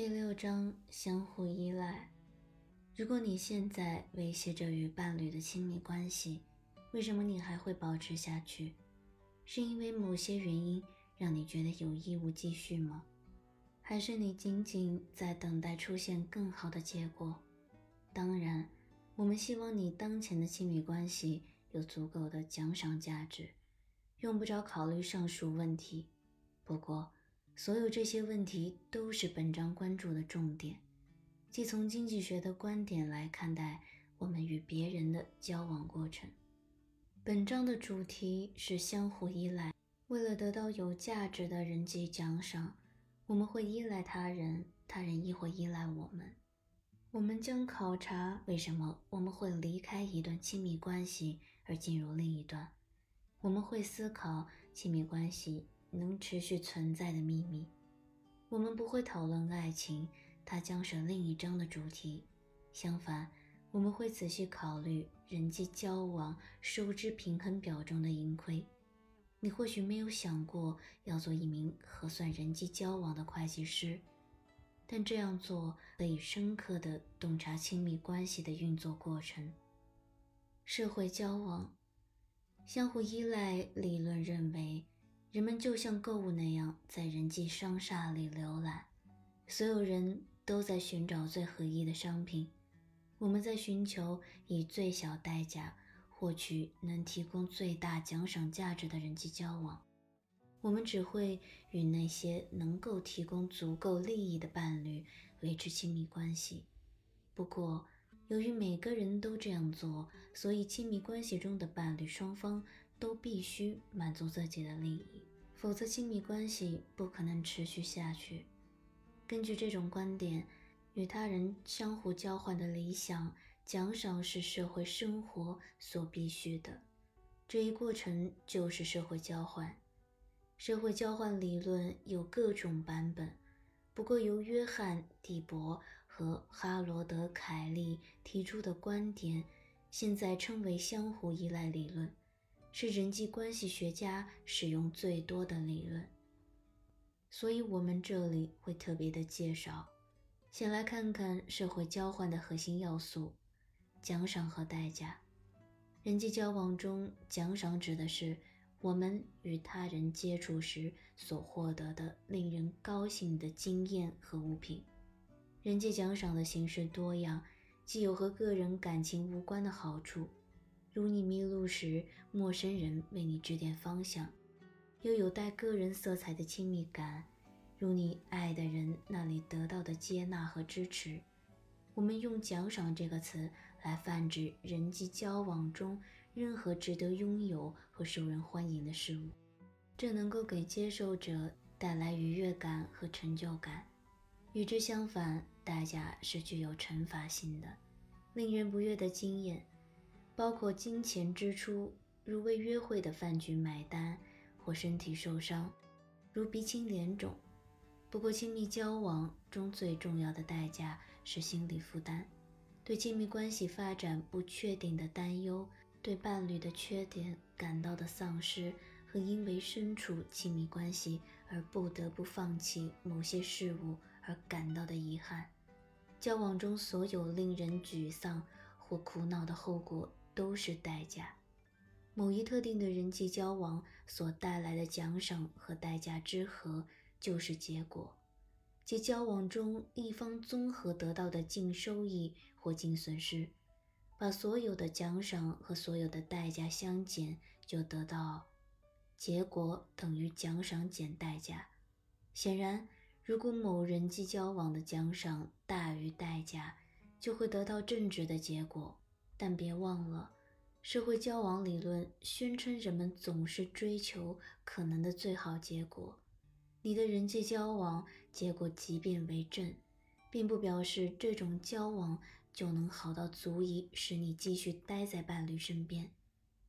第六章相互依赖。如果你现在维系着与伴侣的亲密关系，为什么你还会保持下去？是因为某些原因让你觉得有义务继续吗？还是你仅仅在等待出现更好的结果？当然，我们希望你当前的亲密关系有足够的奖赏价值，用不着考虑上述问题。不过，所有这些问题都是本章关注的重点，即从经济学的观点来看待我们与别人的交往过程。本章的主题是相互依赖。为了得到有价值的人际奖赏，我们会依赖他人，他人亦会依赖我们。我们将考察为什么我们会离开一段亲密关系而进入另一段。我们会思考亲密关系。能持续存在的秘密。我们不会讨论爱情，它将是另一章的主题。相反，我们会仔细考虑人际交往收支平衡表中的盈亏。你或许没有想过要做一名核算人际交往的会计师，但这样做可以深刻地洞察亲密关系的运作过程。社会交往，相互依赖理论认为。人们就像购物那样，在人际商厦里浏览，所有人都在寻找最合意的商品。我们在寻求以最小代价获取能提供最大奖赏价值的人际交往。我们只会与那些能够提供足够利益的伴侣维持亲密关系。不过，由于每个人都这样做，所以亲密关系中的伴侣双方。都必须满足自己的利益，否则亲密关系不可能持续下去。根据这种观点，与他人相互交换的理想奖赏是社会生活所必须的。这一过程就是社会交换。社会交换理论有各种版本，不过由约翰·蒂博和哈罗德·凯利提出的观点，现在称为相互依赖理论。是人际关系学家使用最多的理论，所以我们这里会特别的介绍。先来看看社会交换的核心要素：奖赏和代价。人际交往中，奖赏指的是我们与他人接触时所获得的令人高兴的经验和物品。人际奖赏的形式多样，既有和个人感情无关的好处。如你迷路时，陌生人为你指点方向；又有带个人色彩的亲密感，如你爱的人那里得到的接纳和支持。我们用“奖赏”这个词来泛指人际交往中任何值得拥有和受人欢迎的事物，这能够给接受者带来愉悦感和成就感。与之相反，代价是具有惩罚性的、令人不悦的经验。包括金钱支出，如为约会的饭局买单，或身体受伤，如鼻青脸肿。不过，亲密交往中最重要的代价是心理负担，对亲密关系发展不确定的担忧，对伴侣的缺点感到的丧失，和因为身处亲密关系而不得不放弃某些事物而感到的遗憾。交往中所有令人沮丧或苦恼的后果。都是代价。某一特定的人际交往所带来的奖赏和代价之和，就是结果，即交往中一方综合得到的净收益或净损失。把所有的奖赏和所有的代价相减，就得到结果等于奖赏减代价。显然，如果某人际交往的奖赏大于代价，就会得到正直的结果。但别忘了，社会交往理论宣称人们总是追求可能的最好结果。你的人际交往结果即便为正，并不表示这种交往就能好到足以使你继续待在伴侣身边。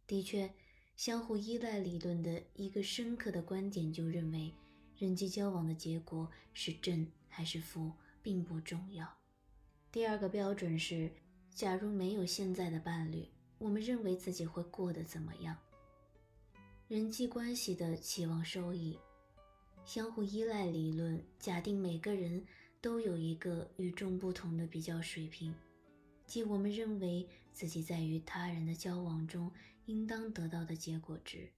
的确，相互依赖理论的一个深刻的观点就认为，人际交往的结果是正还是负并不重要。第二个标准是。假如没有现在的伴侣，我们认为自己会过得怎么样？人际关系的期望收益，相互依赖理论假定每个人都有一个与众不同的比较水平，即我们认为自己在与他人的交往中应当得到的结果值。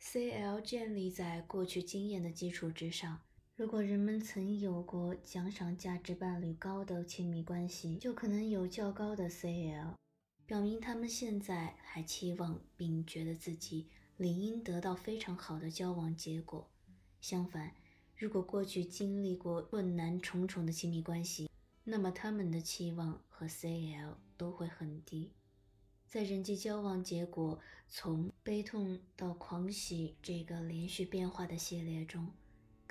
CL 建立在过去经验的基础之上。如果人们曾有过奖赏价值伴侣高的亲密关系，就可能有较高的 CL，表明他们现在还期望并觉得自己理应得到非常好的交往结果。相反，如果过去经历过困难重重的亲密关系，那么他们的期望和 CL 都会很低。在人际交往结果从悲痛到狂喜这个连续变化的系列中，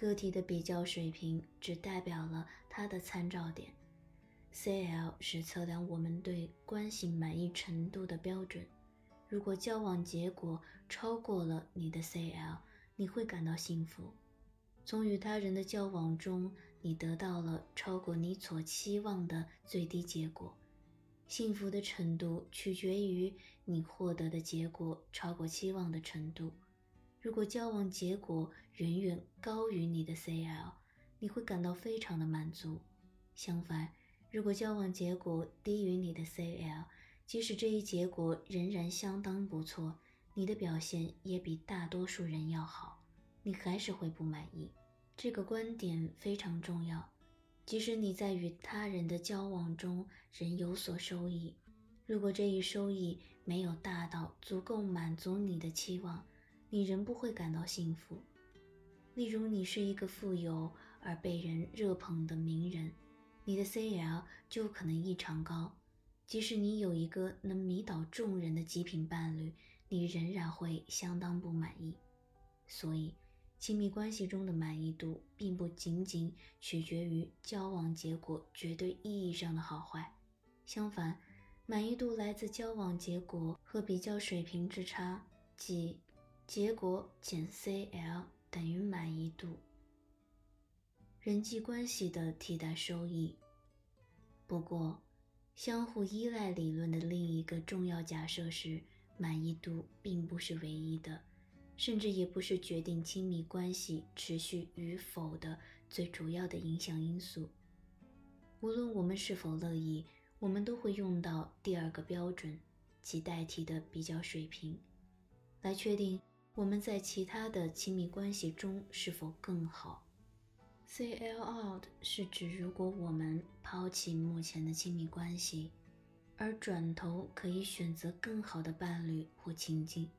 个体的比较水平只代表了它的参照点。CL 是测量我们对关系满意程度的标准。如果交往结果超过了你的 CL，你会感到幸福。从与他人的交往中，你得到了超过你所期望的最低结果。幸福的程度取决于你获得的结果超过期望的程度。如果交往结果远远高于你的 CL，你会感到非常的满足。相反，如果交往结果低于你的 CL，即使这一结果仍然相当不错，你的表现也比大多数人要好，你还是会不满意。这个观点非常重要。即使你在与他人的交往中仍有所收益，如果这一收益没有大到足够满足你的期望，你仍不会感到幸福。例如，你是一个富有而被人热捧的名人，你的 CL 就可能异常高。即使你有一个能迷倒众人的极品伴侣，你仍然会相当不满意。所以。亲密关系中的满意度并不仅仅取决于交往结果绝对意义上的好坏，相反，满意度来自交往结果和比较水平之差，即结果减 CL 等于满意度。人际关系的替代收益。不过，相互依赖理论的另一个重要假设是，满意度并不是唯一的。甚至也不是决定亲密关系持续与否的最主要的影响因素。无论我们是否乐意，我们都会用到第二个标准，即代替的比较水平，来确定我们在其他的亲密关系中是否更好。CL out 是指如果我们抛弃目前的亲密关系，而转头可以选择更好的伴侣或情境。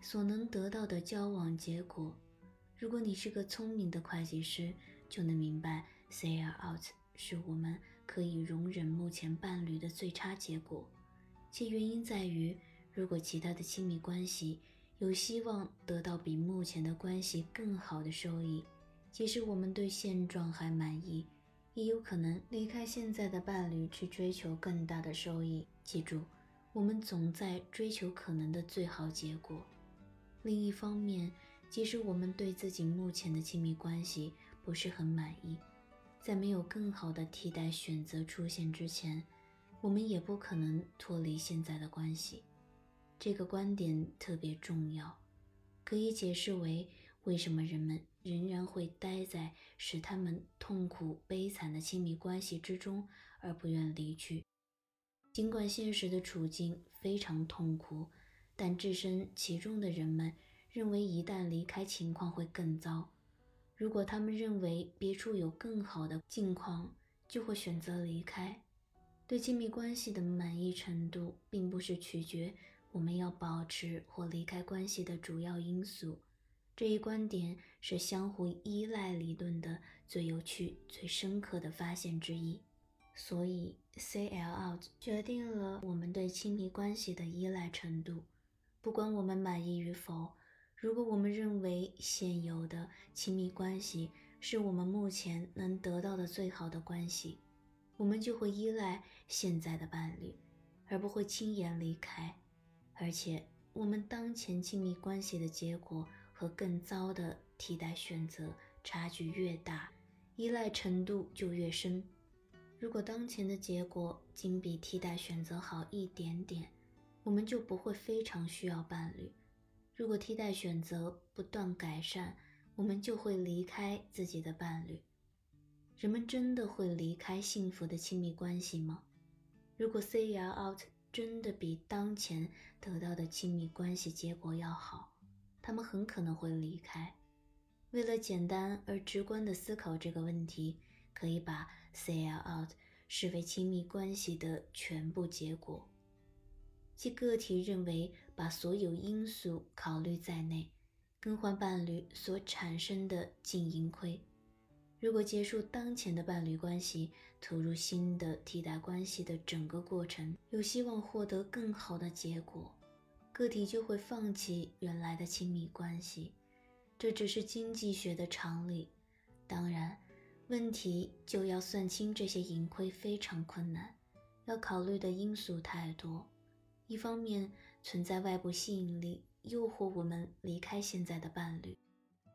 所能得到的交往结果，如果你是个聪明的会计师，就能明白，CL out 是我们可以容忍目前伴侣的最差结果，其原因在于，如果其他的亲密关系有希望得到比目前的关系更好的收益，即使我们对现状还满意，也有可能离开现在的伴侣去追求更大的收益。记住，我们总在追求可能的最好结果。另一方面，即使我们对自己目前的亲密关系不是很满意，在没有更好的替代选择出现之前，我们也不可能脱离现在的关系。这个观点特别重要，可以解释为为什么人们仍然会待在使他们痛苦悲惨的亲密关系之中而不愿离去，尽管现实的处境非常痛苦。但置身其中的人们认为，一旦离开，情况会更糟。如果他们认为别处有更好的境况，就会选择离开。对亲密关系的满意程度，并不是取决我们要保持或离开关系的主要因素。这一观点是相互依赖理论的最有趣、最深刻的发现之一。所以，CL out 决定了我们对亲密关系的依赖程度。不管我们满意与否，如果我们认为现有的亲密关系是我们目前能得到的最好的关系，我们就会依赖现在的伴侣，而不会轻言离开。而且，我们当前亲密关系的结果和更糟的替代选择差距越大，依赖程度就越深。如果当前的结果仅比替代选择好一点点，我们就不会非常需要伴侣。如果替代选择不断改善，我们就会离开自己的伴侣。人们真的会离开幸福的亲密关系吗？如果 say out 真的比当前得到的亲密关系结果要好，他们很可能会离开。为了简单而直观地思考这个问题，可以把 say out 视为亲密关系的全部结果，即个体认为把所有因素考虑在内，更换伴侣所产生的净盈亏。如果结束当前的伴侣关系，投入新的替代关系的整个过程有希望获得更好的结果，个体就会放弃原来的亲密关系。这只是经济学的常理。当然，问题就要算清这些盈亏非常困难，要考虑的因素太多。一方面存在外部吸引力诱惑我们离开现在的伴侣。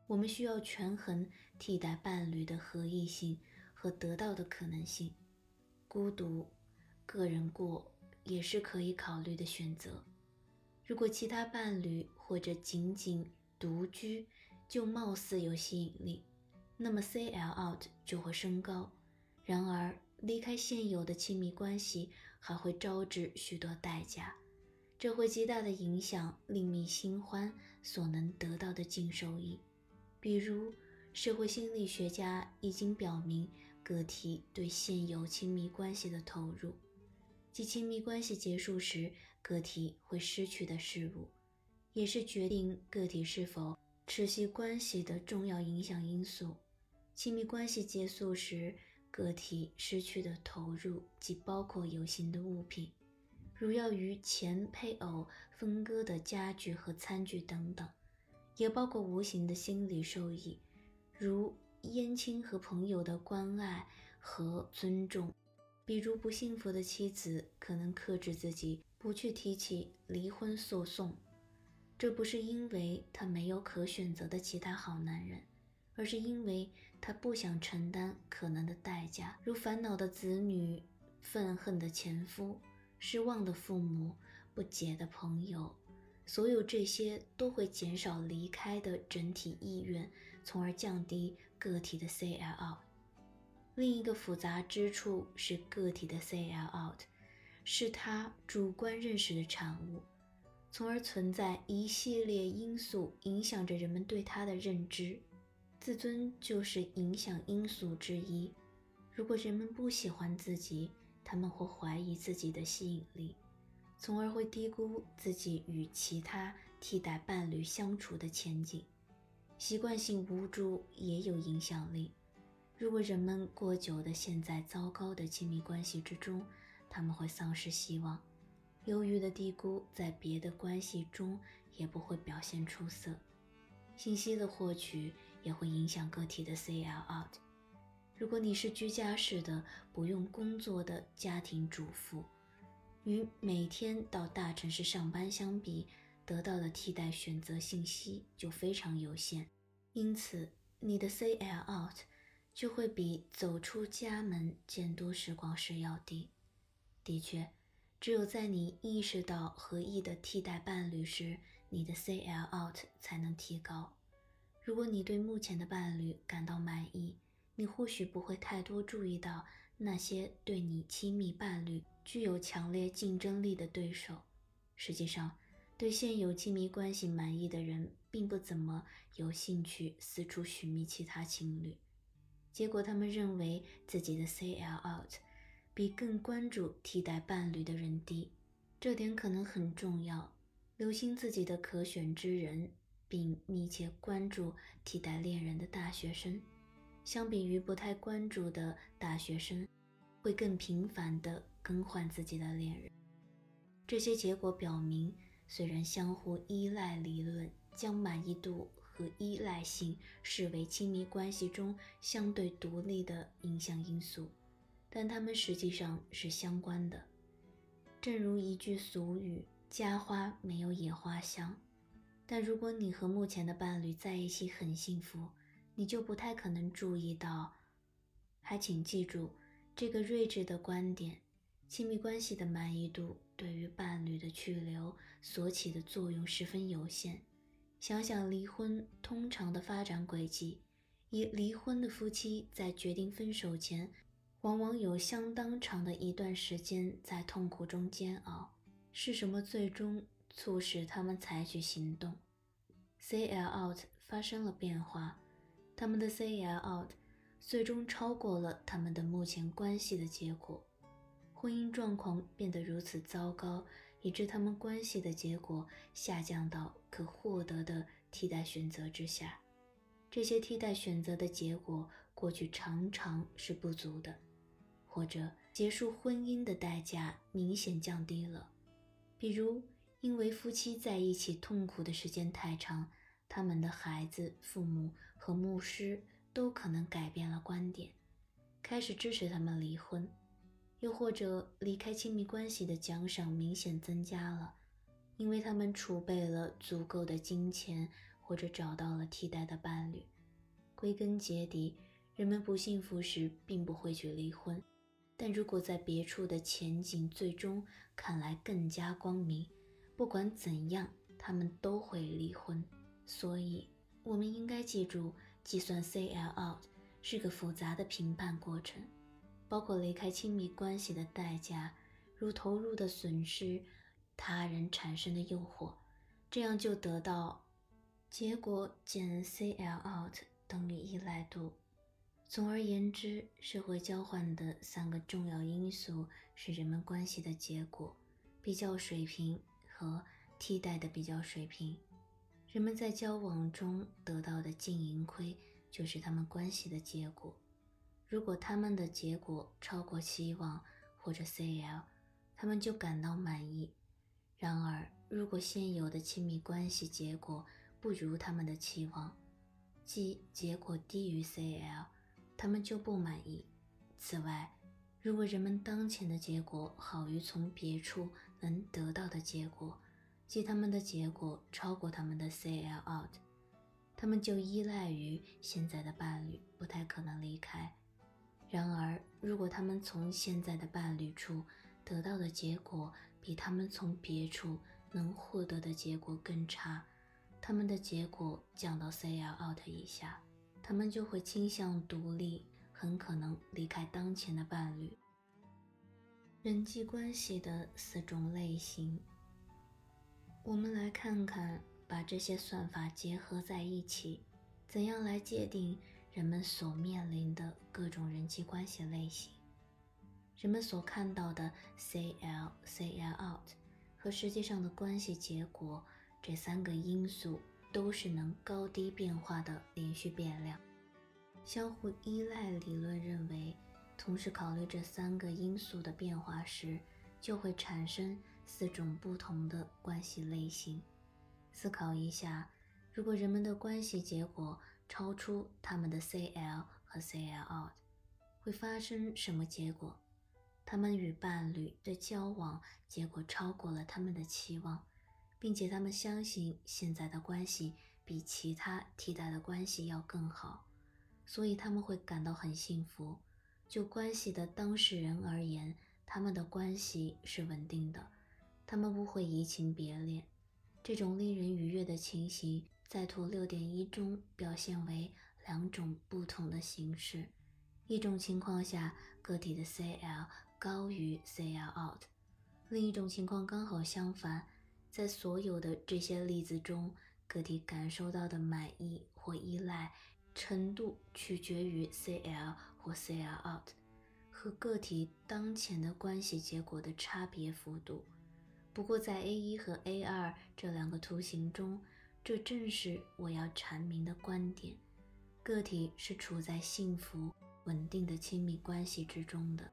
我们需要权衡替代伴侣的合意性和得到的可能性。孤独、个人过也是可以考虑的选择。如果其他伴侣或者仅仅独居就貌似有吸引力，那么 C L out 就会升高。然而，离开现有的亲密关系还会招致许多代价，这会极大的影响另觅新欢所能得到的净收益。比如，社会心理学家已经表明，个体对现有亲密关系的投入，即亲密关系结束时个体会失去的事物，也是决定个体是否持续关系的重要影响因素。亲密关系结束时，个体失去的投入，既包括有形的物品，如要与前配偶分割的家具和餐具等等。也包括无形的心理受益，如姻亲和朋友的关爱和尊重。比如，不幸福的妻子可能克制自己不去提起离婚诉讼，这不是因为她没有可选择的其他好男人，而是因为她不想承担可能的代价，如烦恼的子女、愤恨的前夫、失望的父母、不解的朋友。所有这些都会减少离开的整体意愿，从而降低个体的 C L out。另一个复杂之处是，个体的 C L out 是他主观认识的产物，从而存在一系列因素影响着人们对他的认知。自尊就是影响因素之一。如果人们不喜欢自己，他们会怀疑自己的吸引力。从而会低估自己与其他替代伴侣相处的前景，习惯性无助也有影响力。如果人们过久的陷在糟糕的亲密关系之中，他们会丧失希望。忧郁的低估在别的关系中也不会表现出色。信息的获取也会影响个体的 C L out。如果你是居家式的、不用工作的家庭主妇。与每天到大城市上班相比，得到的替代选择信息就非常有限，因此你的 C L out 就会比走出家门见多识广时要低。的确，只有在你意识到合意的替代伴侣时，你的 C L out 才能提高。如果你对目前的伴侣感到满意，你或许不会太多注意到那些对你亲密伴侣。具有强烈竞争力的对手，实际上，对现有亲密关系满意的人，并不怎么有兴趣四处寻觅其他情侣。结果，他们认为自己的 C L out 比更关注替代伴侣的人低。这点可能很重要。留心自己的可选之人，并密切关注替代恋人的大学生，相比于不太关注的大学生，会更频繁的。更换自己的恋人，这些结果表明，虽然相互依赖理论将满意度和依赖性视为亲密关系中相对独立的影响因素，但它们实际上是相关的。正如一句俗语：“家花没有野花香。”但如果你和目前的伴侣在一起很幸福，你就不太可能注意到。还请记住这个睿智的观点。亲密关系的满意度对于伴侣的去留所起的作用十分有限。想想离婚通常的发展轨迹，以离婚的夫妻在决定分手前，往往有相当长的一段时间在痛苦中煎熬。是什么最终促使他们采取行动？CL out 发生了变化，他们的 CL out 最终超过了他们的目前关系的结果。婚姻状况变得如此糟糕，以致他们关系的结果下降到可获得的替代选择之下。这些替代选择的结果过去常常是不足的，或者结束婚姻的代价明显降低了。比如，因为夫妻在一起痛苦的时间太长，他们的孩子、父母和牧师都可能改变了观点，开始支持他们离婚。又或者离开亲密关系的奖赏明显增加了，因为他们储备了足够的金钱，或者找到了替代的伴侣。归根结底，人们不幸福时并不会去离婚，但如果在别处的前景最终看来更加光明，不管怎样，他们都会离婚。所以，我们应该记住，计算 CL out 是个复杂的评判过程。包括离开亲密关系的代价，如投入的损失、他人产生的诱惑，这样就得到结果减 CL out 等于依赖度。总而言之，社会交换的三个重要因素是人们关系的结果、比较水平和替代的比较水平。人们在交往中得到的净盈亏，就是他们关系的结果。如果他们的结果超过期望或者 CL，他们就感到满意。然而，如果现有的亲密关系结果不如他们的期望，即结果低于 CL，他们就不满意。此外，如果人们当前的结果好于从别处能得到的结果，即他们的结果超过他们的 CL out，他们就依赖于现在的伴侣，不太可能离开。然而，如果他们从现在的伴侣处得到的结果比他们从别处能获得的结果更差，他们的结果降到 CL out 以下，他们就会倾向独立，很可能离开当前的伴侣。人际关系的四种类型，我们来看看，把这些算法结合在一起，怎样来界定。人们所面临的各种人际关系类型，人们所看到的 CL、CL out 和实际上的关系结果这三个因素都是能高低变化的连续变量。相互依赖理论认为，同时考虑这三个因素的变化时，就会产生四种不同的关系类型。思考一下，如果人们的关系结果，超出他们的 CL 和 CL out 会发生什么结果？他们与伴侣的交往结果超过了他们的期望，并且他们相信现在的关系比其他替代的关系要更好，所以他们会感到很幸福。就关系的当事人而言，他们的关系是稳定的，他们不会移情别恋。这种令人愉悦的情形。在图六点一中表现为两种不同的形式：一种情况下，个体的 CL 高于 CL out；另一种情况刚好相反。在所有的这些例子中，个体感受到的满意或依赖程度取决于 CL 或 CL out 和个体当前的关系结果的差别幅度。不过，在 A 一和 A 二这两个图形中，这正是我要阐明的观点：个体是处在幸福、稳定的亲密关系之中的。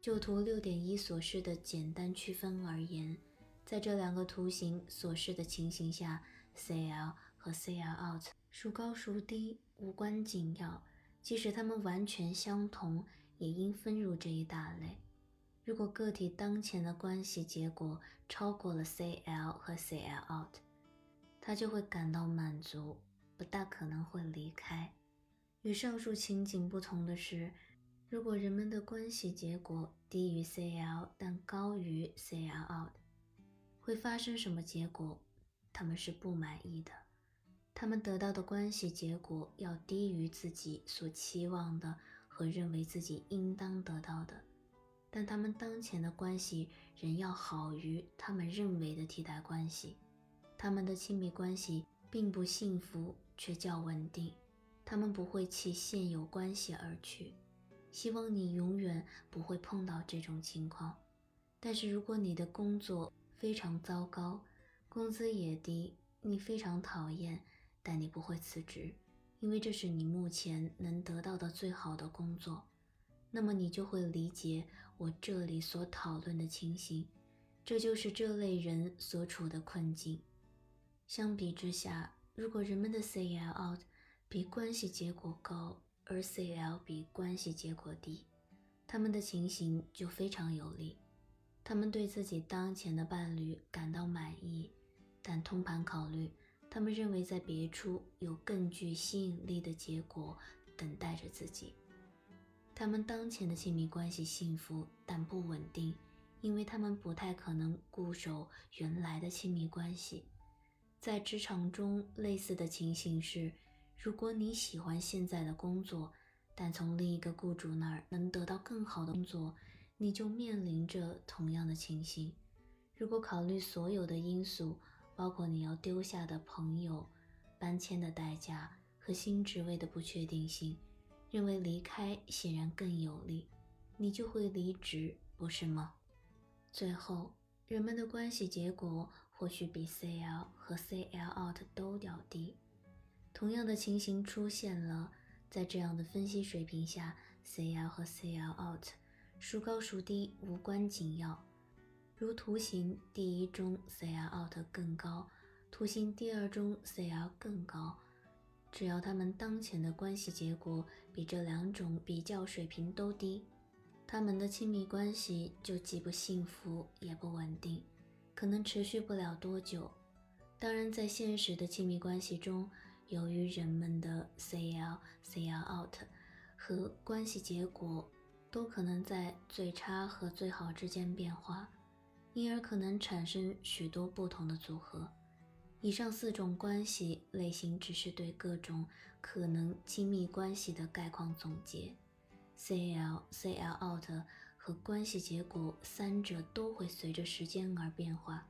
就图六点一所示的简单区分而言，在这两个图形所示的情形下，CL 和 CL out 孰高孰低无关紧要，即使它们完全相同，也应分入这一大类。如果个体当前的关系结果超过了 CL 和 CL out，他就会感到满足，不大可能会离开。与上述情景不同的是，如果人们的关系结果低于 CL 但高于 CL out，会发生什么结果？他们是不满意的。他们得到的关系结果要低于自己所期望的和认为自己应当得到的，但他们当前的关系仍要好于他们认为的替代关系。他们的亲密关系并不幸福，却较稳定。他们不会弃现有关系而去。希望你永远不会碰到这种情况。但是如果你的工作非常糟糕，工资也低，你非常讨厌。但你不会辞职，因为这是你目前能得到的最好的工作。那么你就会理解我这里所讨论的情形，这就是这类人所处的困境。相比之下，如果人们的 CL out 比关系结果高，而 CL 比关系结果低，他们的情形就非常有利。他们对自己当前的伴侣感到满意，但通盘考虑。他们认为在别处有更具吸引力的结果等待着自己。他们当前的亲密关系幸福但不稳定，因为他们不太可能固守原来的亲密关系。在职场中，类似的情形是：如果你喜欢现在的工作，但从另一个雇主那儿能得到更好的工作，你就面临着同样的情形。如果考虑所有的因素，包括你要丢下的朋友、搬迁的代价和新职位的不确定性，认为离开显然更有利，你就会离职，不是吗？最后，人们的关系结果或许比 CL 和 CL out 都要低。同样的情形出现了，在这样的分析水平下，CL 和 CL out 孰高孰低无关紧要。如图形第一中，CL out 更高；图形第二中，CL 更高。只要他们当前的关系结果比这两种比较水平都低，他们的亲密关系就既不幸福也不稳定，可能持续不了多久。当然，在现实的亲密关系中，由于人们的 CL、CL out 和关系结果都可能在最差和最好之间变化。因而可能产生许多不同的组合。以上四种关系类型只是对各种可能亲密关系的概况总结。CL、CL out 和关系结果三者都会随着时间而变化。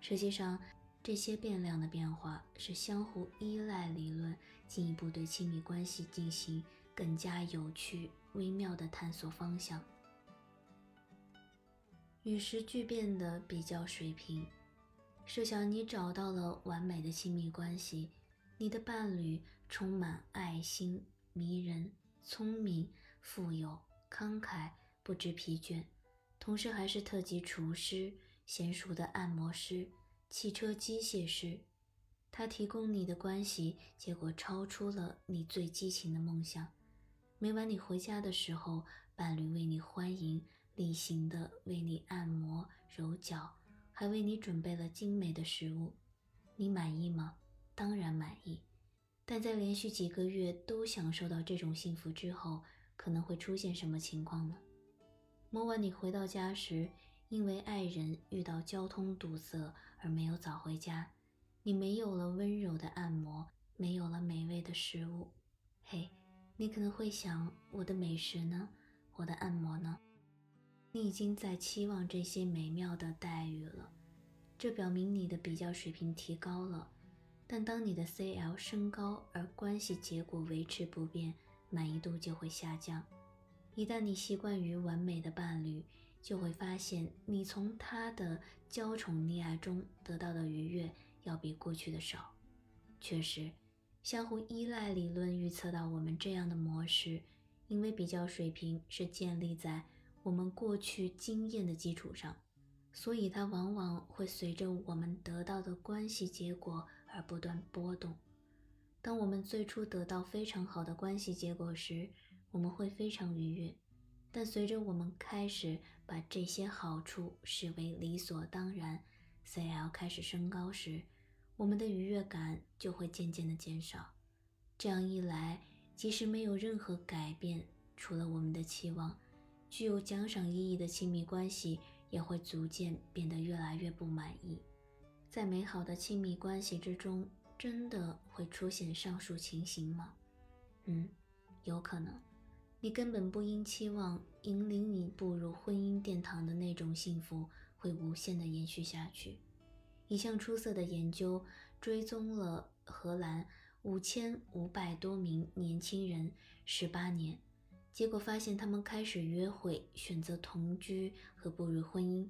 实际上，这些变量的变化是相互依赖理论进一步对亲密关系进行更加有趣、微妙的探索方向。与时俱变的比较水平。设想你找到了完美的亲密关系，你的伴侣充满爱心、迷人、聪明、富有、慷慨、不知疲倦，同时还是特级厨师、娴熟的按摩师、汽车机械师。他提供你的关系结果超出了你最激情的梦想。每晚你回家的时候，伴侣为你欢迎。例行的为你按摩揉脚，还为你准备了精美的食物，你满意吗？当然满意。但在连续几个月都享受到这种幸福之后，可能会出现什么情况呢？某晚你回到家时，因为爱人遇到交通堵塞而没有早回家，你没有了温柔的按摩，没有了美味的食物。嘿，你可能会想：我的美食呢？我的按摩呢？你已经在期望这些美妙的待遇了，这表明你的比较水平提高了。但当你的 CL 升高而关系结果维持不变，满意度就会下降。一旦你习惯于完美的伴侣，就会发现你从他的娇宠溺爱中得到的愉悦要比过去的少。确实，相互依赖理论预测到我们这样的模式，因为比较水平是建立在。我们过去经验的基础上，所以它往往会随着我们得到的关系结果而不断波动。当我们最初得到非常好的关系结果时，我们会非常愉悦；但随着我们开始把这些好处视为理所当然，CL 开始升高时，我们的愉悦感就会渐渐的减少。这样一来，即使没有任何改变，除了我们的期望。具有奖赏意义的亲密关系也会逐渐变得越来越不满意。在美好的亲密关系之中，真的会出现上述情形吗？嗯，有可能。你根本不应期望引领你步入婚姻殿堂的那种幸福会无限的延续下去。一项出色的研究追踪了荷兰五千五百多名年轻人十八年，结果发现他们开始约会、选择同居和步入婚姻，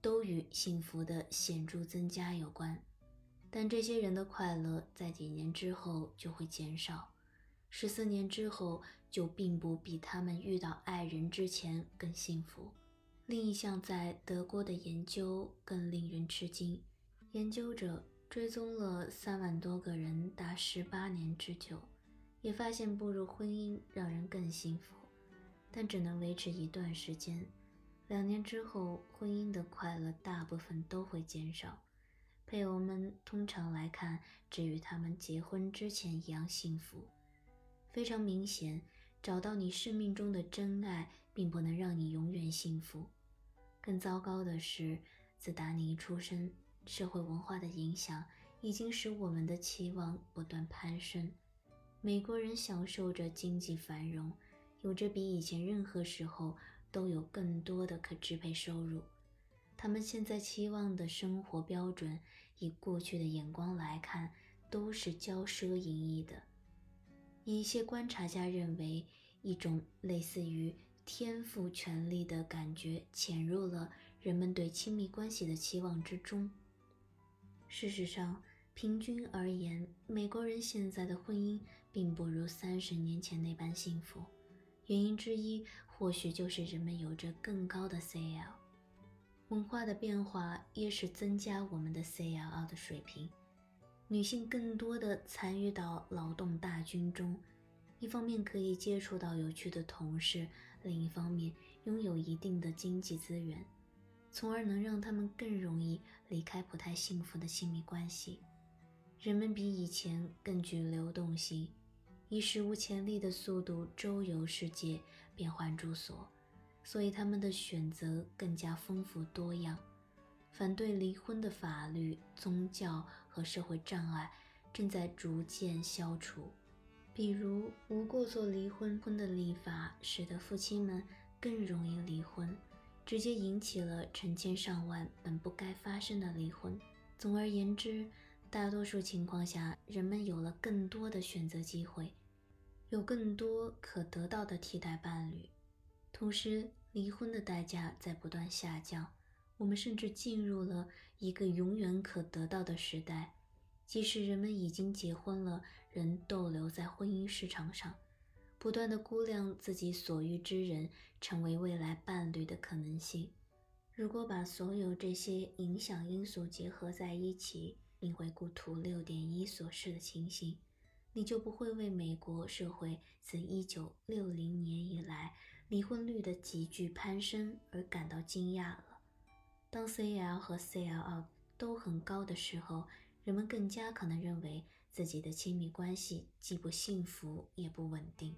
都与幸福的显著增加有关。但这些人的快乐在几年之后就会减少，十四年之后就并不比他们遇到爱人之前更幸福。另一项在德国的研究更令人吃惊。研究者追踪了三万多个人达十八年之久，也发现步入婚姻让人更幸福，但只能维持一段时间。两年之后，婚姻的快乐大部分都会减少。配偶们通常来看只与他们结婚之前一样幸福。非常明显，找到你生命中的真爱并不能让你永远幸福。更糟糕的是，自打你一出生。社会文化的影响已经使我们的期望不断攀升。美国人享受着经济繁荣，有着比以前任何时候都有更多的可支配收入。他们现在期望的生活标准，以过去的眼光来看，都是骄奢淫逸的。一些观察家认为，一种类似于天赋权利的感觉潜入了人们对亲密关系的期望之中。事实上，平均而言，美国人现在的婚姻并不如三十年前那般幸福。原因之一，或许就是人们有着更高的 CL。文化的变化也是增加我们的 CLL 的水平。女性更多的参与到劳动大军中，一方面可以接触到有趣的同事，另一方面拥有一定的经济资源。从而能让他们更容易离开不太幸福的亲密关系。人们比以前更具流动性，以史无前例的速度周游世界，变换住所，所以他们的选择更加丰富多样。反对离婚的法律、宗教和社会障碍正在逐渐消除，比如无过错离婚婚的立法，使得夫妻们更容易离婚。直接引起了成千上万本不该发生的离婚。总而言之，大多数情况下，人们有了更多的选择机会，有更多可得到的替代伴侣。同时，离婚的代价在不断下降。我们甚至进入了一个永远可得到的时代，即使人们已经结婚了，仍逗留在婚姻市场上。不断的估量自己所遇之人成为未来伴侣的可能性。如果把所有这些影响因素结合在一起，并回顾图六点一所示的情形，你就不会为美国社会自一九六零年以来离婚率的急剧攀升而感到惊讶了。当 CL 和 CLL 都很高的时候，人们更加可能认为自己的亲密关系既不幸福也不稳定。